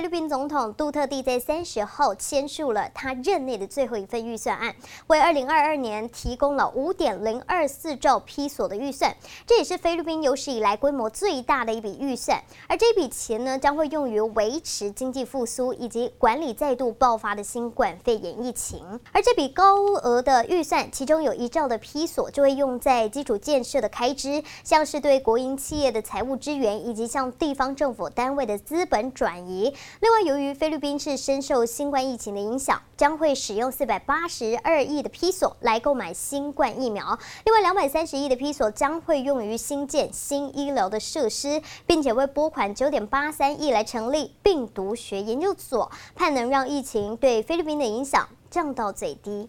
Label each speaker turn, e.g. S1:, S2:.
S1: 菲律宾总统杜特地在三十号签署了他任内的最后一份预算案，为二零二二年提供了五点零二四兆披索的预算，这也是菲律宾有史以来规模最大的一笔预算。而这笔钱呢，将会用于维持经济复苏以及管理再度爆发的新冠肺炎疫情。而这笔高额的预算，其中有一兆的披索就会用在基础建设的开支，像是对国营企业的财务支援，以及向地方政府单位的资本转移。另外，由于菲律宾是深受新冠疫情的影响，将会使用四百八十二亿的披索来购买新冠疫苗。另外，两百三十亿的披索将会用于新建新医疗的设施，并且会拨款九点八三亿来成立病毒学研究所，盼能让疫情对菲律宾的影响降到最低。